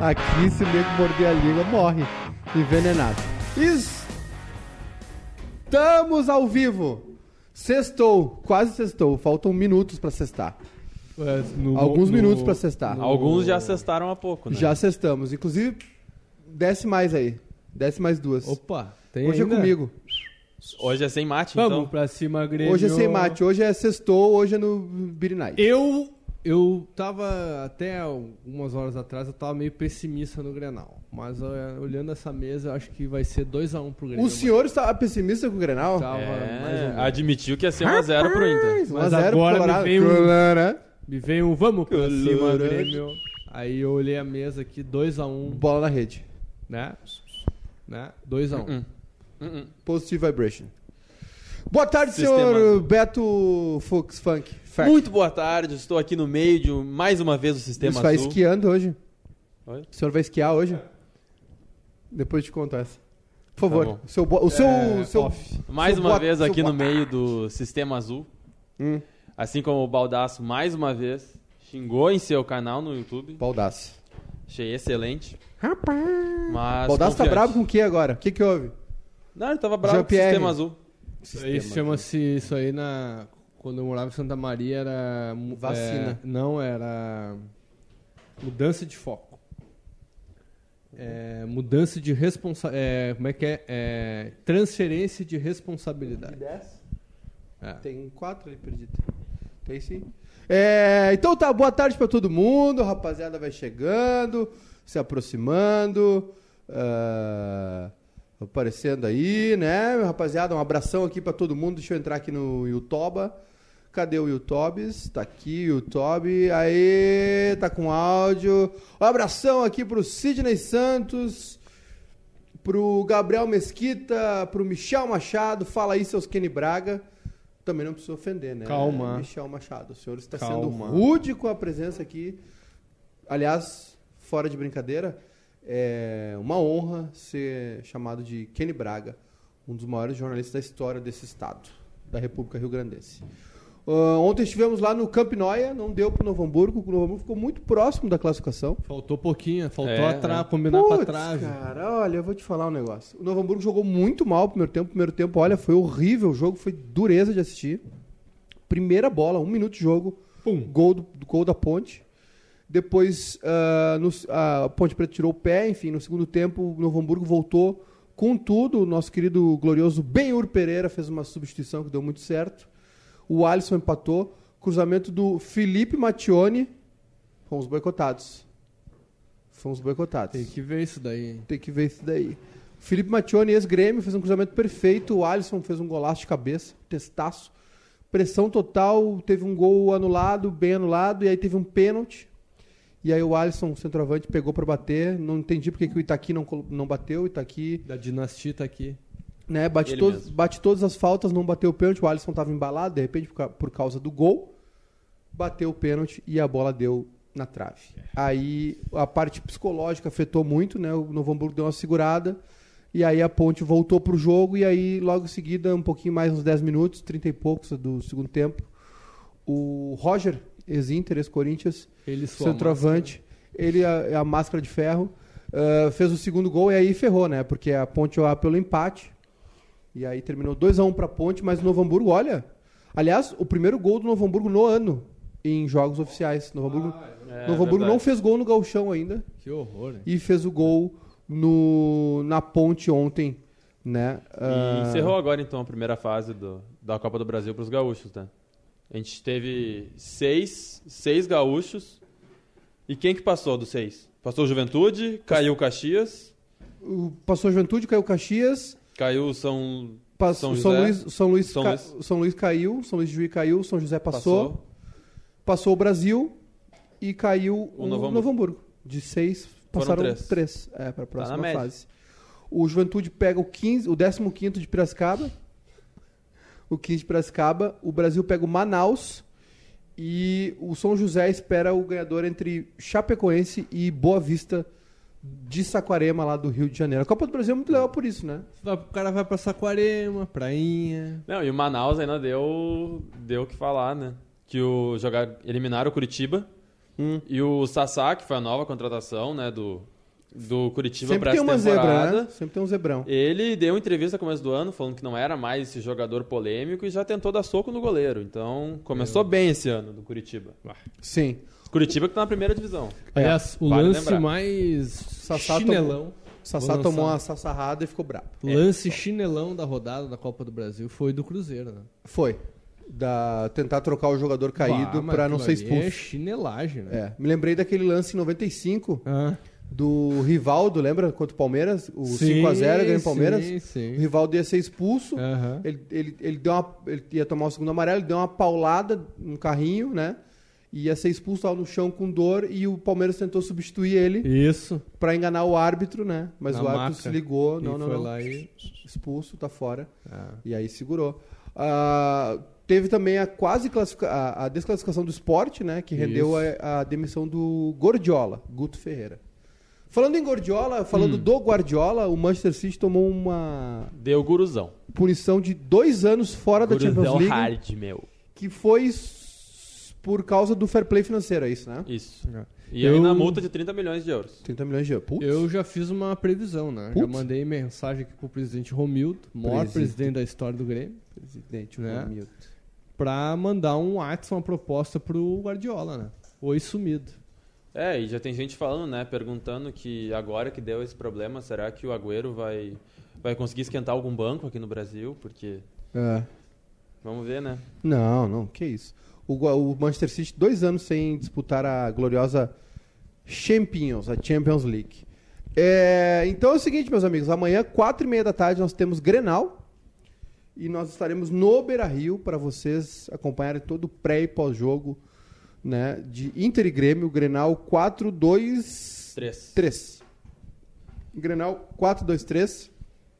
Aqui, se o nego morder a língua, morre. Envenenado. Estamos ao vivo. Sextou, quase sextou. Faltam minutos pra sextar. É, no- Alguns no- minutos pra sextar. Alguns já cestaram há pouco, né? Já sextamos. Inclusive, desce mais aí. Desce mais duas. Opa, tem Hoje ainda? é comigo. Hoje é sem mate, Vamos então. pra cima, Grêmio. Hoje é sem mate. Hoje é sextou, hoje é no Beer Night. Eu, eu tava, até algumas horas atrás, eu tava meio pessimista no Grenal. Mas eh, olhando essa mesa, eu acho que vai ser 2x1 pro Grêmio. O senhor estava pessimista com o Grenal? Tava É, admitiu que ia ser 1x0 pro Inter. 1 a Mas 0 pro agora me Colorado. veio um- Colorado. Me veio um vamos pra Colorado. cima, Grêmio. Aí eu olhei a mesa aqui, 2x1, Bola na rede. né? Né? 2x1. Hum, hum, hum. Positive Vibration. Boa tarde, Sistema. senhor Beto Fux Funk. Fact. Muito boa tarde, estou aqui no meio de mais uma vez o Sistema Você vai Azul. esquiando hoje? Oi? O senhor vai esquiar hoje? Depois eu te conto essa. Por favor. Tá o seu, bo- o seu, É, o seu. Mais seu uma boa- vez aqui no meio do Sistema Azul. Hum, Assim como o Baldaço, mais uma vez, xingou em seu canal no YouTube. Baldaço. Achei excelente. Rapaz. Mas Baldaço tá confiante. bravo com o que agora? O que que houve? Não, ele tava bravo com o. Sistema Azul. Isso aí chama-se isso aí na quando eu morava em Santa Maria era Vacina. é, não era mudança de foco. É, mudança de responsa é, como é que é? É, transferência de responsabilidade. 10? É. Tem quatro ali perdido. Tem sim. É, então tá, boa tarde pra todo mundo. Rapaziada vai chegando, se aproximando. ah, aparecendo aí, né? Rapaziada, um abração aqui pra todo mundo. Deixa eu entrar aqui no Youtuba. Cadê o YouTubes? Tá aqui, YouTube. Aê, tá com áudio. Um abração aqui pro Sidney Santos, pro Gabriel Mesquita, pro Michel Machado. Fala aí, seus Kenny Braga. Também não precisa ofender, né? Calma. Michel Machado, o senhor está Calma. sendo rude com a presença aqui. Aliás, fora de brincadeira, é uma honra ser chamado de Kenny Braga, um dos maiores jornalistas da história desse estado, da República Rio Grandense. Ah, ontem estivemos lá no Camp Noia, não deu pro Novo Hamburgo, o Novo Hamburgo ficou muito próximo da classificação. Faltou pouquinho, faltou É, a tra- é. combinar com a Putz, trave. Cara, olha, eu vou te falar um negócio. O Novo Hamburgo jogou muito mal no primeiro tempo. Primeiro tempo, olha, foi horrível o jogo, foi dureza de assistir. Primeira bola, um minuto de jogo, Pum. gol, do, gol da Ponte. Depois, ah, no- a Ponte Preta tirou o pé, enfim, no segundo tempo, o Novo Hamburgo voltou com tudo. O nosso querido glorioso Benhur Pereira fez uma substituição que deu muito certo. O Alisson empatou. Cruzamento do Felipe Mattione. Fomos boicotados. Fomos boicotados. Tem que ver isso daí. hein? Tem que ver isso daí. Felipe Mattione, ex-grêmio, fez um cruzamento perfeito. O Alisson fez um golaço de cabeça, testaço. Pressão total, teve um gol anulado, bem anulado, e aí teve um pênalti. E aí o Alisson, centroavante, pegou para bater. Não entendi porque que o Itaqui não, não bateu. O Itaqui Da dinastia tá aqui. né, bate, Ele todos, mesmo. bate todas as faltas, não bateu o pênalti. O Alisson estava embalado, de repente, por causa do gol. Bateu o pênalti e a bola deu na trave. Aí a parte psicológica afetou muito, né? O Novo Hamburgo deu uma segurada. E aí a Ponte voltou pro jogo. E aí, logo em seguida, um pouquinho mais, uns 10 minutos, 30 e poucos do segundo tempo, o Roger, ex-Inter, ex-Corinthians, centroavante, ele é a, máscara de ferro, ah, fez o segundo gol e aí ferrou, né? Porque a Ponte ia pelo empate. E aí terminou 2x1 pra Ponte, mas o Novo Hamburgo, olha. Aliás, o primeiro gol do Novo Hamburgo no ano em jogos oficiais. Novo Hamburgo, É, Novo Hamburgo não fez gol no Gauchão ainda Que horror, hein? e fez o gol no, na Ponte ontem, né? E Ah, encerrou agora então a primeira fase do- da Copa do Brasil para os gaúchos, né? A gente teve seis, seis gaúchos. E quem que passou dos seis? Passou o Juventude, caiu o Caxias, o- passou a Juventude, caiu o Caxias, caiu o São, passou, São São, José. Luís, São, Luís, São ca- Luís. São Luís caiu, São Luís de Juí caiu, São José passou. passou o Brasil e caiu o, O Novo Novo, Hamburgo. De seis, Foram passaram três. Tá três. É, para a próxima média. fase. O Juventude pega o, 15, o 15 de Piracicaba. O 15 de Piracicaba. O Brasil pega o Manaus. E o São José espera o ganhador entre Chapecoense e Boa Vista de Saquarema, lá do Rio de Janeiro. A Copa do Brasil é muito legal por isso, né? O cara vai pra Saquarema, prainha. Não, e o Manaus ainda deu deu o que falar, né? Que o jogar eliminaram o Curitiba Hum. E o Sassá, que foi a nova contratação, né, do, do Curitiba Sempre para tem essa uma zebra, temporada. né? Sempre tem um zebrão. Ele deu entrevista no começo do ano falando que não era mais esse jogador polêmico e já tentou dar soco no goleiro. Então, começou bem esse ano do Curitiba. Sim. Curitiba que tá na primeira divisão. Aliás, o vale lance lembrar. mais Sassá chinelão. Sassá tomou uma sassarrada e ficou brabo. Lance chinelão da rodada da Copa do Brasil foi do Cruzeiro, né? Foi. Da, tentar trocar o jogador caído pra não ser ali É expulso. chinelagem, né? É. Me lembrei daquele lance em 95 Ah. Do Rivaldo, lembra? Contra o Palmeiras? O Sim, 5x0 ganhou o Palmeiras. Sim, O sim. Rivaldo ia ser expulso. Aham. Ele, ele, ele, deu uma, ele ia tomar o segundo amarelo, ele deu uma paulada no carrinho, né? E ia ser expulso lá no chão com dor e o Palmeiras tentou substituir ele Isso. pra enganar o árbitro, né? Mas Na o árbitro maca. se ligou, E não, não, foi não. lá e... Expulso, tá fora. Ah. E aí segurou. Ah, teve também a quase classifica a, a desclassificação do esporte, né? Que rendeu a, a demissão do Gordiola, Guto Ferreira. Falando em Gordiola, falando Hum. do Guardiola, o Manchester City tomou uma Deu guruzão. punição de dois anos fora da Champions Guruzão League, hard, meu. que foi por causa do fair play financeiro, é isso, né? Isso. É. E Eu- aí na multa de 30 milhões de euros. 30 milhões de euros. Putz. Eu já fiz uma previsão, né? Já Putz. mandei mensagem aqui pro presidente Romildo, maior Presidente. presidente da história do Grêmio, Presidente, Né? Romildo. pra mandar um WhatsApp, uma proposta pro Guardiola, né? Oi sumido. É, e já tem gente falando, né, perguntando que agora que deu esse problema, será que o Agüero vai, vai conseguir esquentar algum banco aqui no Brasil? Porque, É. vamos ver, né? Não, não, que isso. O, o Manchester City, dois anos sem disputar a gloriosa Champions, a Champions League. É, então é o seguinte, meus amigos, amanhã, quatro e meia da tarde, nós temos Grenal e nós estaremos no Beira-Rio para vocês acompanharem todo o pré e pós-jogo né, de Inter e Grêmio, Grenal 4-2-3. Três. Grenal 4-2-3,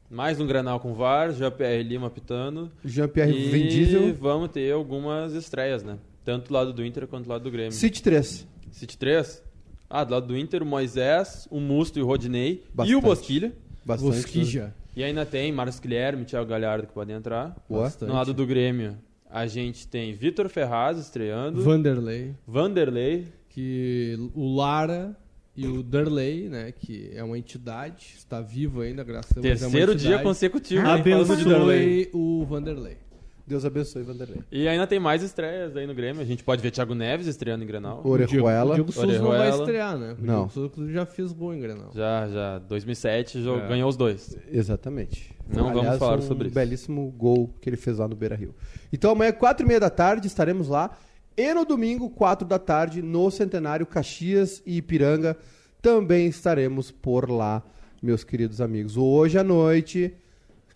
Mais um Granal com VAR, JPR Lima pitando. Jean-Pierre e Vin Diesel, vamos ter algumas estreias, né? Tanto do lado do Inter quanto do lado do Grêmio. City 3. City 3. Ah, do lado do Inter, o Moisés, o Musto e o Rodinei. E Bastante. o Bosquilha. Bastante. Bosquija. E ainda tem Marcos Guilherme, Thiago Galhardo que podem entrar. Bastante. No lado do Grêmio, a gente tem Vitor Ferraz estreando. Vanderlei, Vanderlei. que o Lara e o Derley, né, que é uma entidade, está vivo ainda, graças a Deus. é Terceiro dia entidade, consecutivo. né, Derlei. abençoe o Vanderlei. Deus abençoe, Vanderlei. E ainda tem mais estreias aí no Grêmio. A gente pode ver Thiago Neves estreando em Grenal. Orejuela. O Diego Souza não vai estrear, né? O Não. Diego Souza inclusive, já fez gol em Grenal. Já, já. 2007 jo- É. ganhou os dois. Exatamente. Não vamos Aliás, falar um sobre isso. belíssimo gol que ele fez lá no Beira Rio. Então amanhã, quatro e meia da tarde, estaremos lá. E no domingo, quatro da tarde, no Centenário Caxias e Ipiranga, também estaremos por lá, meus queridos amigos. Hoje à noite,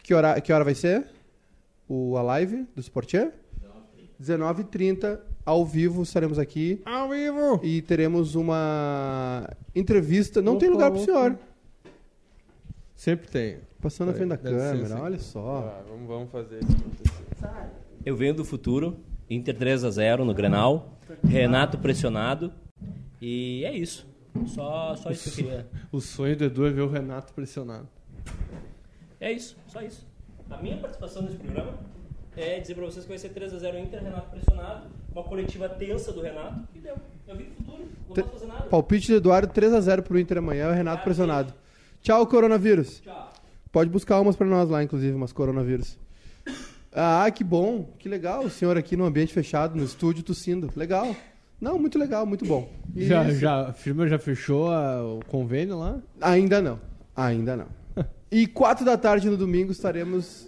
que hora, que hora vai ser? O, a live do Sportier? 19h30, ao vivo, estaremos aqui. Ao vivo! E teremos uma entrevista. Não Opa, tem lugar pro opa. senhor. Sempre tem. Passando na frente da câmera, hein? olha só. Ah, vamos, vamos fazer isso acontecer. Eu venho do futuro, Inter 3 a 0 no Grenal, Renato pressionado e é isso. Só, só isso que eu queria. O sonho do Edu é ver o Renato pressionado. É isso, só isso. A minha participação nesse programa é dizer pra vocês que vai ser 3 a 0 Inter, Renato pressionado, uma coletiva tensa do Renato e deu. Eu vim do futuro, não posso fazer nada. Palpite de Eduardo 3x0 pro Inter amanhã, o Renato pressionado. Tchau, coronavírus. Tchau. Pode buscar umas pra nós lá, inclusive, umas coronavírus. Ah, que bom, que legal. O senhor aqui no ambiente fechado, no estúdio, tossindo. Legal. Não, muito legal, muito bom. Já, Isso. já, a firma já fechou a- o convênio lá? Ainda não. Ainda não. E quatro da tarde no domingo estaremos.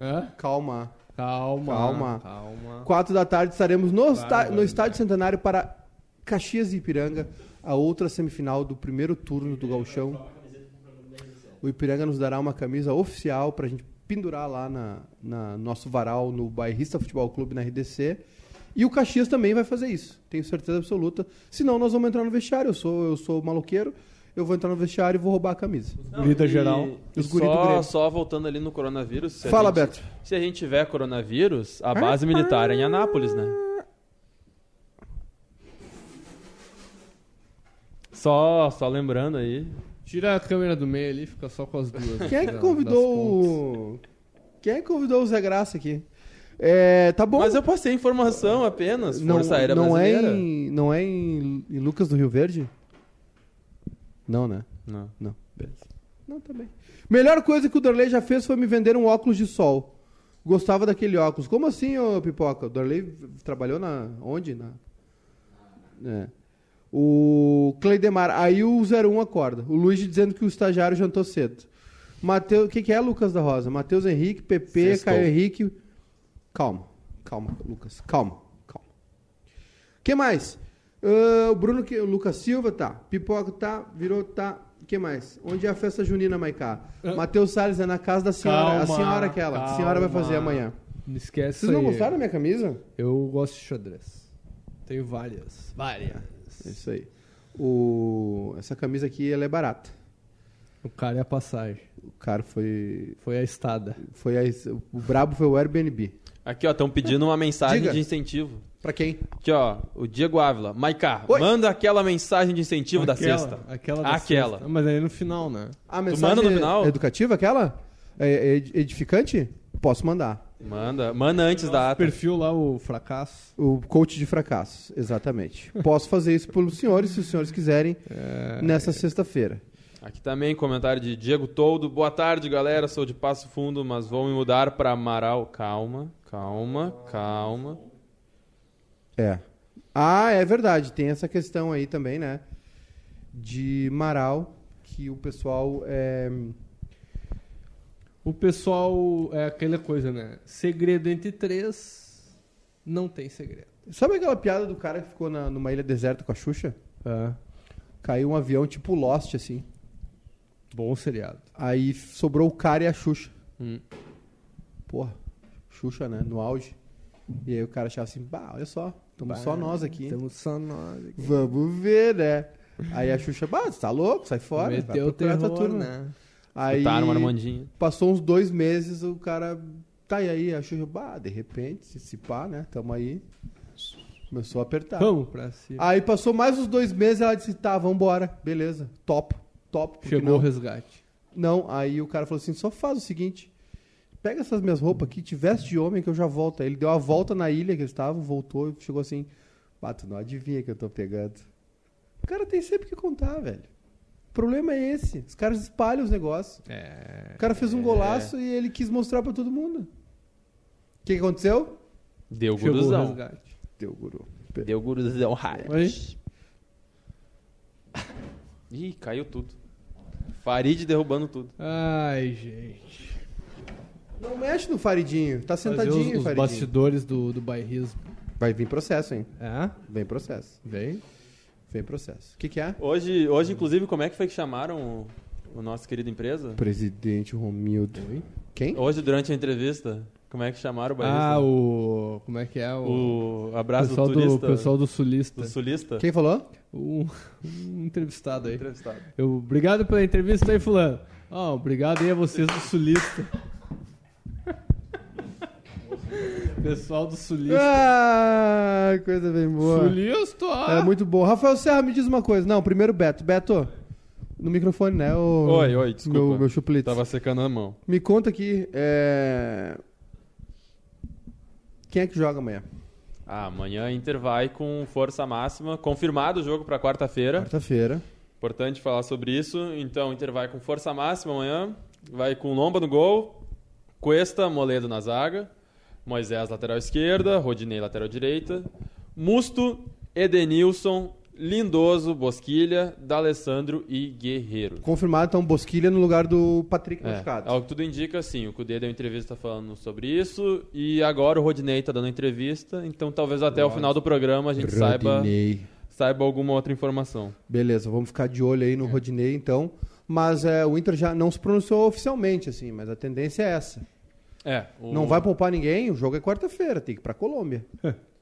Hã? Calma. Calma. Calma. Calma. Quatro da tarde estaremos no, esta- no Estádio Centenário para Caxias e Ipiranga, a outra semifinal do primeiro turno do Gauchão. O Ipiranga nos dará uma camisa oficial para a gente pendurar lá na, na nosso varal no Bairrista Futebol Clube na RDC. E o Caxias também vai fazer isso, tenho certeza absoluta. Senão nós vamos entrar no vestiário. Eu sou, eu sou maloqueiro, eu vou entrar no vestiário e vou roubar a camisa. Líder e- geral. E Os só, só voltando ali no coronavírus. Fala, gente- Beto. Se a gente tiver coronavírus, a base militar é em Anápolis, né? Só, só lembrando aí. Tira a câmera do meio ali, fica só com as duas. Quem é que convidou o. Quem é que convidou o Zé Graça aqui? É, tá bom. Mas eu passei informação apenas. não, Força Aérea não é Brasileira. em, não é em, em Lucas do Rio Verde? Não, né? Não. Não, beleza. Não, tá bem. Melhor coisa que o Darley já fez foi me vender um óculos de sol. Gostava daquele óculos. Como assim, ô Pipoca? O Darley v- trabalhou na... Onde? Na... É. O Cleidemar. Aí o 01 acorda. O Luiz dizendo que o estagiário jantou cedo. Mateus... O que, que é, Lucas da Rosa? Matheus Henrique, PP, Sextou. Caio Henrique... Calma. Calma, Lucas. Calma. Calma. que mais? Ah, o Bruno, que, o Lucas Silva, tá. Pipoca, tá. Virou, tá. O que mais? Onde é a festa junina, Maiká? Matheus Salles é na casa da senhora. a Calma, senhora aquela. que a senhora vai fazer calma. amanhã. Não esquece Vocês não aí. gostaram da minha camisa? Eu gosto de xadrez. Tenho várias. Várias. É isso aí. O... Essa camisa aqui, ela é barata. O cara é a passagem. O cara foi... Foi a estada. foi a... O brabo foi o Airbnb. Aqui, ó, estão pedindo uma mensagem Diga. de incentivo. Pra quem? Aqui, ó, o Diego Ávila. Maiká, Oi. manda aquela mensagem de incentivo da Aquela- sexta. Aquela da Aquela. sexta. Mas aí no final, né? A manda no final? educativa, aquela? É, é edificante? Posso mandar. Manda, manda antes da ata. Perfil lá, o fracasso. O coach de fracassos, exatamente. Posso fazer isso pelos senhores, se os senhores quiserem, É, nessa sexta-feira. Aqui também comentário de Diego Toldo. Boa tarde, galera. Sou de Passo Fundo, mas vou me mudar para Amaral. Calma, calma, calma. É. Ah, é verdade. Tem essa questão aí também, né? De Marau, que o pessoal. É... O pessoal é aquela coisa, né? Segredo entre três, não tem segredo. Sabe aquela piada do cara que ficou na- numa ilha deserta com a Xuxa? É. Caiu um avião tipo Lost, assim. Bom seriado. Aí sobrou o cara e a Xuxa. Hum. Porra, Xuxa, né? No auge. E aí o cara achava assim, bah, olha só, estamos só nós aqui. Estamos só nós aqui. Vamos ver, né? Aí a Xuxa, bah, você tá louco? Sai fora. vai Meteu o terror, turma." né? Aí Botaram uma Armandinha. passou uns dois meses, o cara. Tá e aí, a Xuxa, bah, de repente, se, se pá, né? Tamo aí. Começou a apertar. Vamos pra cima. Aí passou mais uns dois meses, ela disse, tá, vambora, beleza. Top, top. Chegou não? o resgate. Não, aí o cara falou assim: só faz o seguinte. Pega essas minhas roupas aqui, te veste de homem que eu já volto. Aí ele deu a volta na ilha que eles estavam, voltou e chegou assim: Bato, não adivinha que eu tô pegando. O cara tem sempre que contar, velho. O problema é esse. Os caras espalham os negócios. É. O cara fez um golaço e ele quis mostrar pra todo mundo. O que, que aconteceu? Deu Chegou o guruzão. Deu guru. Deu guruzão. Raio. Oi? Ih, caiu tudo. Farid derrubando tudo. Ai, gente. Não mexe no Faridinho. Tá sentadinho, os, os Faridinho. bastidores do, do bairrismo. Vai vir processo, hein? É? Vem processo. Vem. Vem processo. O que, que é? Hoje, hoje, inclusive, como é que foi que chamaram o, o nosso querido empresa? Presidente Romildo. Quem? Hoje, durante a entrevista, como é que chamaram o bairrista? Ah, o. Como é que é? O. O abraço pessoal do do, turista. pessoal do sulista. do sulista. Quem falou? Um, um entrevistado aí. Entrevistado. Eu, obrigado pela entrevista aí, fulano. Ah, obrigado aí a vocês do sulista. Pessoal do sulista. Ah, coisa bem boa. Sulista! É muito bom. Rafael Serra, me diz uma coisa. Não, primeiro Beto. Beto, no microfone, né? O, Oi, oi, desculpa. Meu, meu chupulito. Tava secando a mão. Me conta aqui, é... Quem é que joga amanhã? Ah, amanhã Inter vai com força máxima. Confirmado o jogo para quarta-feira. Quarta-feira. Importante falar sobre isso. Então, Inter vai com força máxima amanhã. Vai com Lomba no gol. Cuesta, Moledo na zaga. Moisés, lateral esquerda. Rodinei, lateral direita. Musto, Edenilson, Lindoso, Bosquilha, D'Alessandro e Guerreiro. Confirmado, então, Bosquilha no lugar do Patrick É, machucado. ao que tudo indica, sim. O Cudê deu entrevista falando sobre isso. E agora o Rodinei tá dando entrevista. Então talvez até o final do programa a gente saiba, Rodinei. saiba alguma outra informação. Beleza, vamos ficar de olho aí no Rodinei, então. Mas é, o Inter já não se pronunciou oficialmente, assim, mas a tendência é essa. É, o- Não vai poupar ninguém, o jogo é quarta-feira, tem que ir pra Colômbia.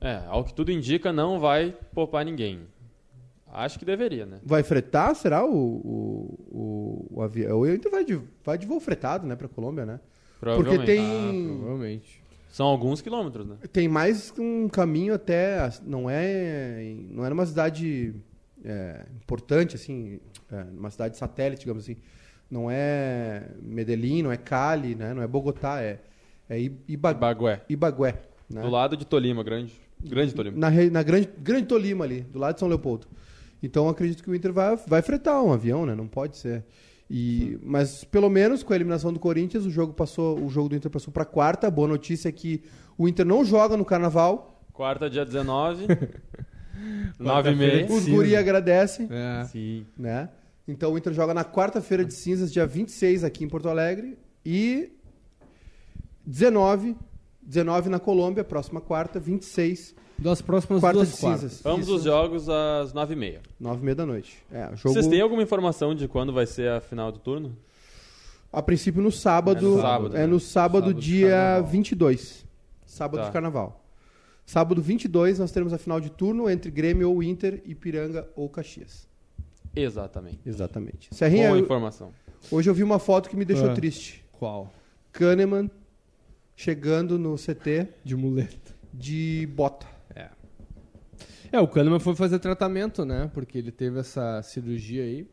É, ao que tudo indica, não vai poupar ninguém. Acho que deveria, né? Vai fretar, será o, o, o, o avião? O Inter vai de, vai de voo fretado, né, pra Colômbia, né? Porque Provavelmente. tem, Provavelmente. São alguns quilômetros, né? tem mais um caminho até, não é, não é numa cidade é, importante, assim, é, numa cidade satélite, digamos assim. Não é Medellín, não é Cali, né? Não é Bogotá, é, É Iba- Bagué. Ibagué. Né? Do lado de Tolima, grande. Grande Tolima. Na, na grande, grande Tolima ali, do lado de São Leopoldo. Então acredito que o Inter vai, vai fretar um avião, né? Não pode ser. E, mas pelo menos com a eliminação do Corinthians, o jogo passou, o jogo do Inter passou para quarta. Boa notícia é que o Inter não joga no Carnaval. Quarta, dia 19. 9 e meia. Os guri agradecem, É. Sim. né? Então o Inter joga na quarta-feira de cinzas, dia 26 aqui em Porto Alegre e 19, 19 na Colômbia, próxima quarta, 26, Das próximas quarta duas de quartas. cinzas. Ambos Isso, os jogos às 9 e meia. nove e meia da noite. É, jogo Vocês têm alguma informação de quando vai ser a final do turno? A princípio no sábado. É no sábado, é né? no sábado, Sábado de dia carnaval. 22. Sábado Tá. de carnaval. Sábado 22 nós teremos a final de turno entre Grêmio ou Inter, Ipiranga ou Caxias. Exatamente. Exatamente. Serrinha, Boa eu- informação. hoje eu vi uma foto que me deixou Ah. triste. Qual? Kahneman chegando no CT De muleta. de bota. É. É, o Kahneman foi fazer tratamento, né? Porque ele teve essa cirurgia aí.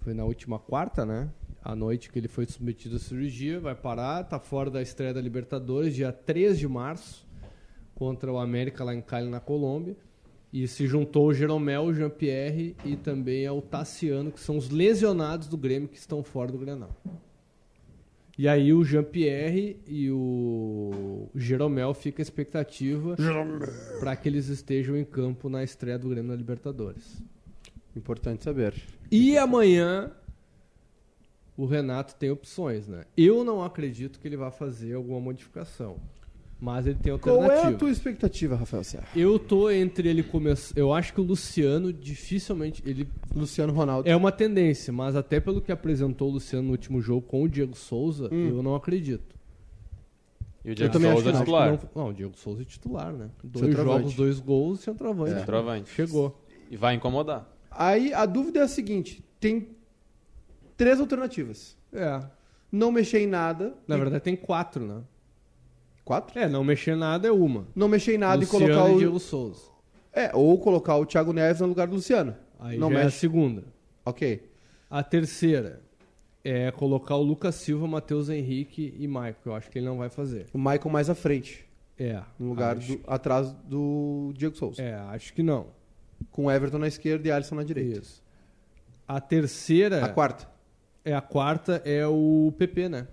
Foi na última quarta, né? À noite que ele foi submetido à cirurgia. Vai parar, tá fora da estreia da Libertadores, dia 3 de março, contra o América lá em Cali, na Colômbia. E se juntou o Jeromel, o Jean-Pierre e também é o Tassiano, que são os lesionados do Grêmio que estão fora do Grenal. E aí o Jean-Pierre e o Jeromel fica a expectativa para que eles estejam em campo na estreia do Grêmio na Libertadores. Importante saber. E amanhã o Renato tem opções, né? Eu não acredito que ele vá fazer alguma modificação, mas ele tem Qual é alternativa. a tua expectativa, Rafael Serra? Eu tô entre ele começar. Eu acho que o Luciano dificilmente ele Luciano Ronaldo. é uma tendência, mas até pelo que apresentou o Luciano no último jogo com o Diego Souza, Hum. eu não acredito. E o Diego também acho Souza é que não. titular. Acho Não, não, o Diego Souza é titular, né? Dois jogos, dois gols, centroavante. É. Centroavante. Chegou. E vai incomodar. Aí a dúvida é a seguinte: tem três alternativas. É. Não mexer em nada. Na e- verdade tem quatro, né? Quatro? É, não mexer em nada é uma. Não mexer em nada Luciano e colocar o. Diego Souza. É, ou colocar o Thiago Neves no lugar do Luciano. Aí não já é a mexe. segunda. Ok. A terceira é colocar o Lucas Silva, Matheus Henrique e Maicon. Eu acho que ele não vai fazer. O Michael mais à frente. É. No lugar acho, do, atrás do Diego Souza. É, acho que não. Com o Everton na esquerda e Alisson na direita. Isso. A terceira A quarta. é a quarta é o PP, né?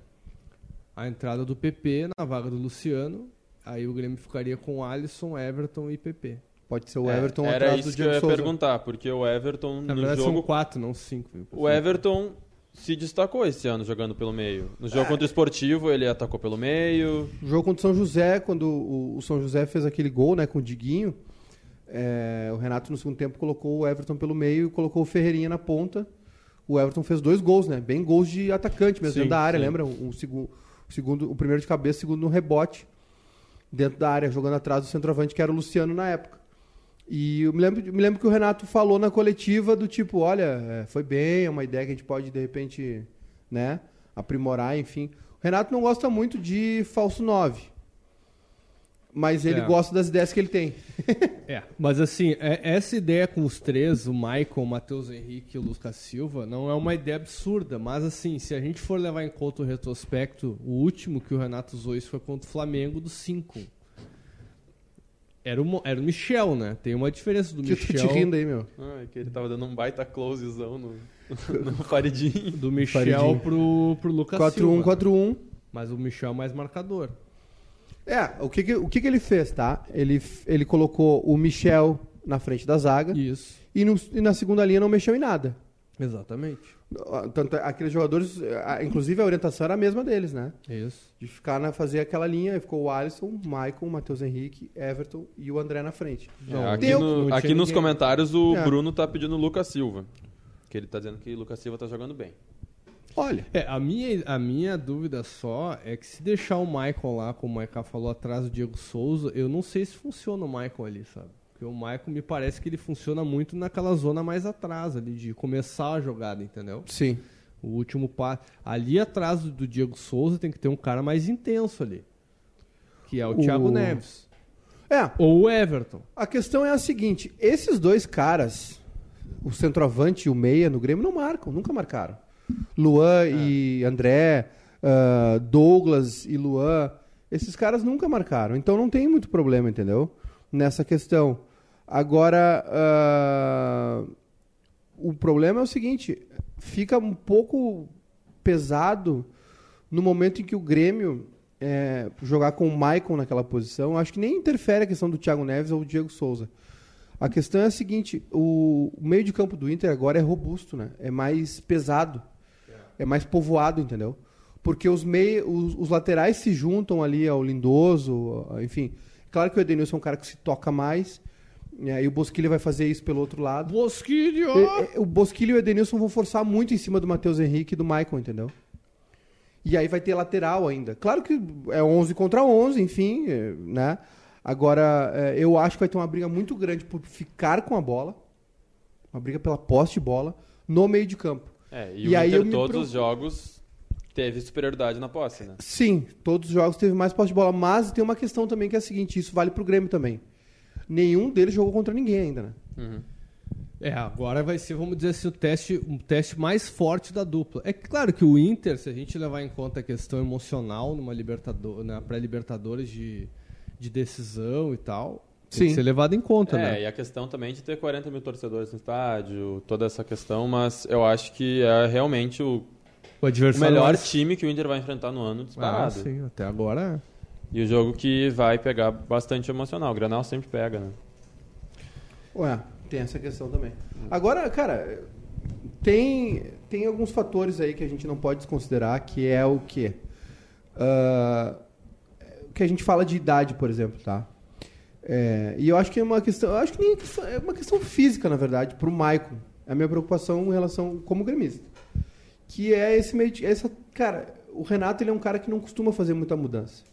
A entrada do PP na vaga do Luciano. Aí o Grêmio ficaria com Alisson, Everton e PP. Pode ser o É, Everton Era atrás isso do que eu Diego ia perguntar, porque o Everton Na no verdade jogo. são quatro, não cinco. viu? O Everton se destacou esse ano jogando pelo meio. No É. jogo contra o Esportivo, ele atacou pelo meio. O jogo contra o São José, quando o, o São José fez aquele gol né, com o Diguinho, é, o Renato no segundo tempo colocou o Everton pelo meio e colocou o Ferreirinha na ponta. O Everton fez dois gols, né? Bem gols de atacante mesmo, Sim, dentro da área, sim. lembra? Um, segundo, o, segundo, o primeiro de cabeça, o segundo no rebote, dentro da área, jogando atrás do centroavante, que era o Luciano na época. E eu me lembro, me lembro que o Renato falou na coletiva do tipo, olha, é, foi bem, é uma ideia que a gente pode, de repente, né, aprimorar, enfim. O Renato não gosta muito de falso 9. Mas ele É. gosta das ideias que ele tem. É, mas assim, é- essa ideia com os três, o Michael, o Matheus Henrique e o Lucas Silva, não é uma ideia absurda, mas assim, se a gente for levar em conta o retrospecto, o último que o Renato usou isso foi contra o Flamengo dos cinco. Era o, era o Michel, né? Tem uma diferença do Que eu tô te Michel. rindo aí, meu. Ah, que ele tava dando um baita closezão no, no Faridinho. Do Michel Faridinho. pro, pro Lucas 4-1, Silva. 4-1. Mas o Michel é mais marcador. É, o que que, o que que ele fez, tá? Ele, ele colocou o Michel na frente da zaga Isso. e, no- e na segunda linha não mexeu em nada. Exatamente. Tanto, aqueles jogadores, a- inclusive a orientação era a mesma deles, né? Isso. De ficar na, fazer aquela linha, aí ficou o Alisson, o Maicon, o Matheus Henrique, Everton e o André na frente. É, aqui tem- no- aqui nos comentários o É. Bruno tá pedindo o Lucas Silva. Que ele tá dizendo que o Lucas Silva tá jogando bem. Olha, É, a minha, a minha dúvida só é que se deixar o Michael lá, como o Michael falou, atrás do Diego Souza, eu não sei se funciona o Michael ali, sabe? Porque o Michael me parece que ele funciona muito naquela zona mais atrás ali, de começar a jogada, entendeu? sim. O último passo. Ali atrás do, Diego Souza tem que ter um cara mais intenso ali. Que é o, O- Thiago Neves. É, Ou o Everton. a questão é a seguinte: esses dois caras, o centroavante e o meia no Grêmio, não marcam, nunca marcaram. Luan e André, ah, Douglas e Luan Esses caras nunca marcaram. Então não tem muito problema, entendeu? Nessa questão. Agora, ah, o problema é o seguinte: fica um pouco pesado no momento em que o Grêmio é, jogar com o Maicon naquela posição. Acho que nem interfere a questão do Thiago Neves ou do Diego Souza. A questão é a seguinte: o, o meio de campo do Inter agora é robusto, né? É mais pesado, é mais povoado, entendeu? Porque os, mei, os, os laterais se juntam ali ao Lindoso, enfim. Claro que o Edenilson é um cara que se toca mais. né, E o Bosquilha vai fazer isso pelo outro lado. Bosquilho! E- e- O Bosquilha e o Edenilson vão forçar muito em cima do Matheus Henrique e do Maicon, entendeu? E aí vai ter lateral ainda. Claro que é 11 contra 11, enfim, é, né? Agora, é, eu acho que vai ter uma briga muito grande por ficar com a bola. Uma briga pela posse de bola no meio de campo. É, e, E o aí Inter, eu todos preocupo. os jogos, teve superioridade na posse, né? Sim, todos os jogos teve mais posse de bola, mas tem uma questão também que é a seguinte, isso vale pro Grêmio também. Nenhum deles jogou contra ninguém ainda, né? Uhum. É, agora vai ser, vamos dizer assim, o teste, um teste mais forte da dupla. É claro que o Inter, se a gente levar em conta a questão emocional numa libertador, na pré-libertadores de, de decisão e tal, Sim. que ser levado em conta, É, né? e a questão também de ter 40 mil torcedores no estádio, toda essa questão, mas eu acho que é realmente o, O o melhor mais- time que o Inter vai enfrentar no ano Ah, disparado. sim, até agora. e o jogo que vai pegar bastante emocional. O Granal sempre pega, né? Ué, tem essa questão também. Agora, cara, tem, tem alguns fatores aí que a gente não pode desconsiderar, que é o quê? Ah, que a gente fala de idade, por exemplo, tá? É, e eu acho que é uma questão, eu acho que nem é questão- é uma questão física, na verdade, pro Maicon. É a minha preocupação em relação como gremista. Que é esse meio essa, cara, o Renato ele é um cara que não costuma fazer muita mudança.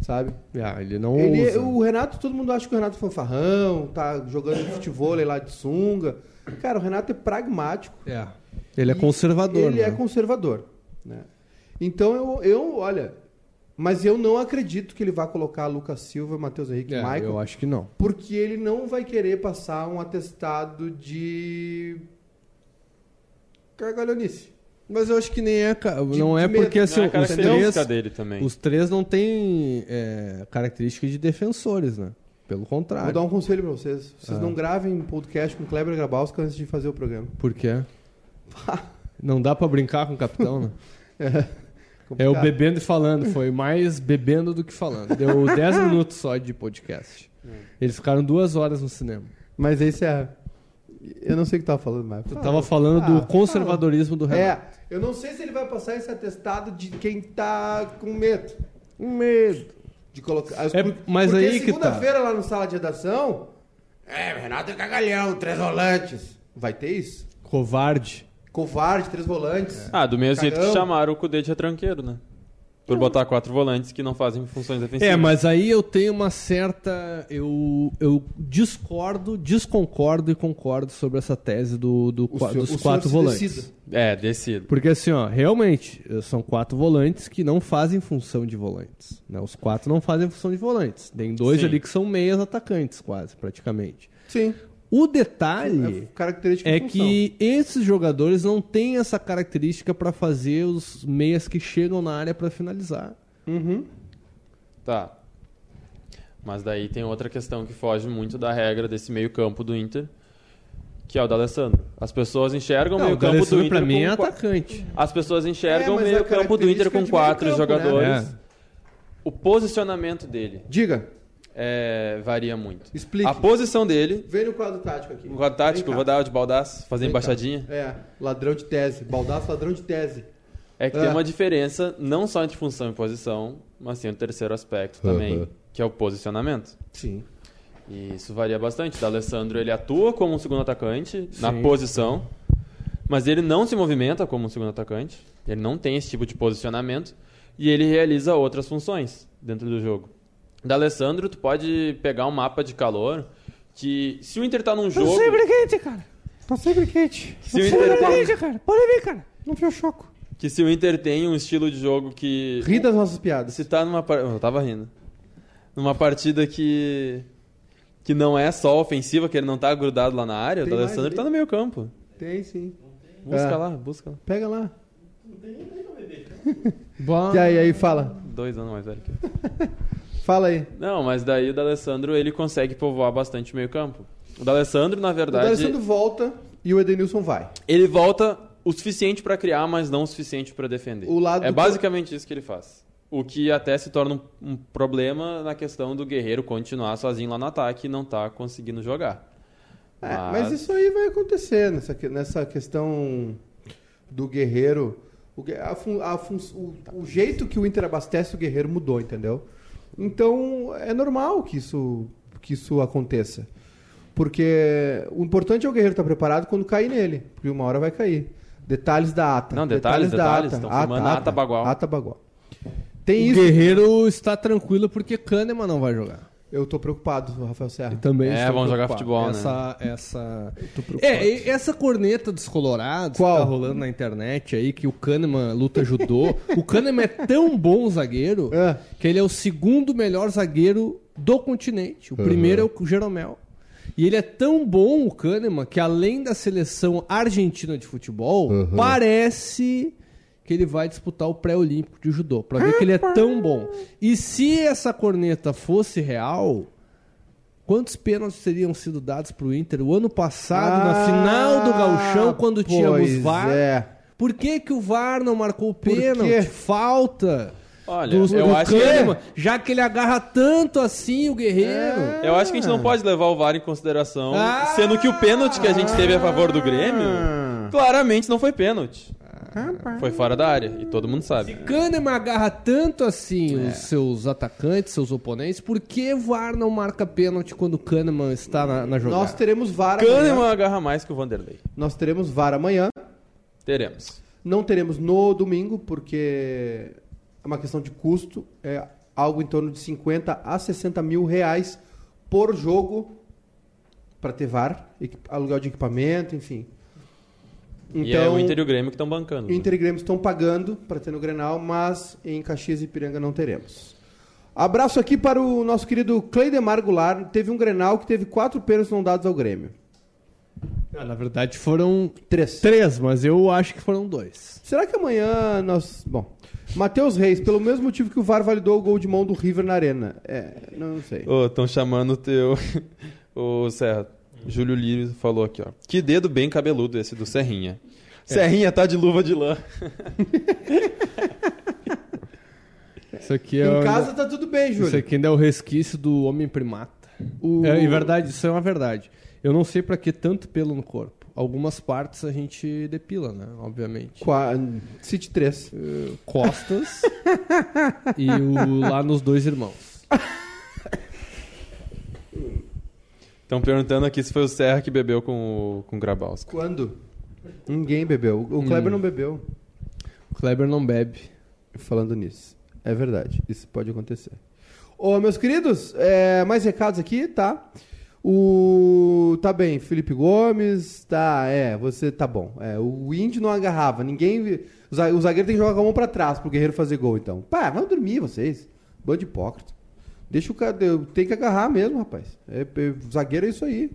Sabe? Ah, ele não Ele, usa. o Renato, todo mundo acha que o Renato é fanfarrão, tá jogando futebol lá de sunga. Cara, o Renato é pragmático. É. Ele é conservador, Ele né? é conservador. Né? Então eu, eu, olha, mas eu não acredito que ele vá colocar Lucas Silva, Matheus Henrique e É, Michael, eu acho que não. porque ele não vai querer passar um atestado de cargalhonice. Mas eu acho que nem é. De- não é porque assim, Não é os característica três. dele também. Os três não têm é, características de defensores, né? Pelo contrário. Vou dar um conselho pra vocês. Vocês Ah. não gravem podcast com Kleber Grabowska antes de fazer o programa. Por quê? Não dá pra brincar com o capitão, né? É, É o complicado. bebendo e falando. Foi mais bebendo do que falando. Deu 10 minutos só de podcast. Eles ficaram duas horas no cinema. Mas esse é. Eu não sei o que tava falando mais. Eu tava falando Ah, do conservadorismo do Renato. É, eu não sei se ele vai passar esse atestado de quem tá com medo. Medo. De colocar. É, mas porque aí que tá. segunda-feira lá no sala de redação. É, o Renato é cagalhão, três volantes. Vai ter isso? Covarde. Covarde, três volantes. Ah, do mesmo jeito que chamaram o Cudê de retranqueiro, né? Por botar quatro volantes que não fazem funções defensivas. É, mas aí eu tenho uma certa. Eu, eu discordo, desconcordo e concordo sobre essa tese do, do, O dos senhor quatro volantes. decida. É, descido. Porque assim, ó, realmente, eh, são quatro volantes que não fazem função de volantes. Né? Os quatro não fazem função de volantes. Tem dois Sim. ali que são meias atacantes, quase, praticamente. Sim. O detalhe É característica é função. que esses jogadores não têm essa característica para fazer os meias que chegam na área para finalizar. Uhum. Tá. Mas daí tem outra questão que foge muito da regra desse meio-campo do Inter, que é o da Alessandro. As pessoas enxergam o Não, o meio-campo do Inter pra mim é atacante. As pessoas enxergam É, o a meio-campo do Inter com quatro né? jogadores. É. O posicionamento dele Diga, é, varia muito. explique. A posição dele, Vem no quadro tático aqui. no quadro tático, eu cá. vou dar o de baldaço, fazer Vem cá. embaixadinha, É, ladrão de tese. Baldaço, ladrão de tese. é que Ah. tem uma diferença não só entre função e posição, mas tem o terceiro aspecto também, Uhum. que é o posicionamento. Sim. E isso varia bastante. O Alessandro ele atua como um segundo atacante na Sim. posição, mas ele não se movimenta como um segundo atacante. Ele não tem esse tipo de posicionamento e ele realiza outras funções dentro do jogo. Da Alessandro, tu pode pegar um mapa de calor que se o Inter tá num jogo, quente, cara. Tá sempre quente. se o Inter tem, cara. Pode vir, cara. Não fio choco. que se o Inter tem um estilo de jogo que Ri das nossas piadas. se tá numa par- eu tava rindo. Numa partida que que não é só ofensiva, que ele não tá grudado lá na área, o Tem mais Alessandro tá no meio campo. Tem sim. Busca É. lá, busca lá. Pega lá. Bah. E aí, aí fala. dois anos mais velho que eu. Fala aí. Não, mas daí o D'Alessandro, ele consegue povoar bastante o meio campo. O D'Alessandro, na O verdade, D'Alessandro volta e o Edenilson vai. ele volta o suficiente pra criar, mas não o suficiente pra defender. O lado é basicamente isso que ele faz. O que até se torna um, um problema na questão do Guerreiro continuar sozinho lá no ataque e não tá conseguindo jogar. É, mas isso aí vai acontecer nessa, nessa questão do Guerreiro. O, a a o, o jeito que o Inter abastece o Guerreiro mudou, entendeu? Então é normal que isso, que isso aconteça. Porque o importante é o Guerreiro estar preparado quando cair nele, porque uma hora vai cair. Detalhes da ata. Não, detalhes, detalhes, estão filmando a ata bagual. Ata bagual. Tem O isso. Guerreiro está tranquilo porque Kahneman não vai jogar. Eu tô preocupado, Rafael Serra. E também É, estou vão jogar preocupado. futebol, né? essa, Essa, Tô preocupado. É, e essa corneta dos colorados Qual? que tá rolando na internet aí, que o Kahneman luta judô. o Kahneman é tão bom zagueiro É. que ele é o segundo melhor zagueiro do continente. O primeiro é o Jeromel. E ele é tão bom, o Kahneman, que além da seleção argentina de futebol, Uhum. parece que ele vai disputar o pré-olímpico de judô, pra ver que ele é tão bom. E se essa corneta fosse real, quantos pênaltis teriam sido dados pro Inter o ano passado, na final do Gauchão, quando tínhamos Ah, VAR? É. Por que, que o VAR não marcou o pênalti? Falta. Olha, do, eu do acho que- já que ele agarra tanto assim o guerreiro. Eu acho que a gente não pode levar o VAR em consideração, Ah! sendo que o pênalti que a gente teve a favor do Grêmio, Ah. claramente não foi pênalti. Foi fora da área, e todo mundo sabe. Kahneman agarra tanto assim É. os seus atacantes, seus oponentes, por que VAR não marca pênalti quando Kahneman está na, na jogada? Nós teremos VAR Kahneman amanhã. agarra mais que o Vanderlei. Nós teremos VAR amanhã. Teremos. Não teremos no domingo, porque é uma questão de custo. É algo em torno de 50 a 60 mil reais por jogo para ter VAR, aluguel de equipamento, enfim. E é o Inter e o Grêmio que estão bancando. né? Inter e Grêmio estão pagando para ter no Grenal, mas em Caxias e Piranga não teremos. Abraço aqui para o nosso querido Cleidemar Goulart. Teve um Grenal que teve quatro pênaltis não dados ao Grêmio. Ah, na verdade foram Três. três, mas eu acho que foram dois. Será que amanhã nós. Bom. Matheus Reis, pelo mesmo motivo que o VAR validou o gol de mão do River na Arena. É, não sei. Estão chamando o teu. o Serra. Júlio Lírio falou aqui, ó. Que dedo bem cabeludo esse do Serrinha. Serrinha tá de luva de lã. Isso aqui é Em o- casa tá tudo bem, Isso Júlio. aqui ainda é o resquício do homem primata. O- É, em verdade, isso é uma verdade. Eu não sei pra que tanto pelo no corpo. Algumas partes a gente depila, né? Obviamente. Qua- City 3. Costas e o lá nos dois irmãos. Estão perguntando aqui se foi o Serra que bebeu com o, com o. Quando? Ninguém bebeu. O Kleber não bebeu. O Kleber não bebe. Falando nisso. É verdade. Isso pode acontecer. Ô, meus queridos, é, mais recados aqui, tá? O. Tá bem, Felipe Gomes, tá, é, você tá bom. É, o Indy não agarrava, ninguém. O za- o zagueiro tem que jogar com a mão pra trás pro guerreiro fazer gol, então. Pá, vamos dormir vocês. Bando de hipócrita. Deixa o cara. Tem que agarrar mesmo, rapaz. É, é, zagueiro é isso aí.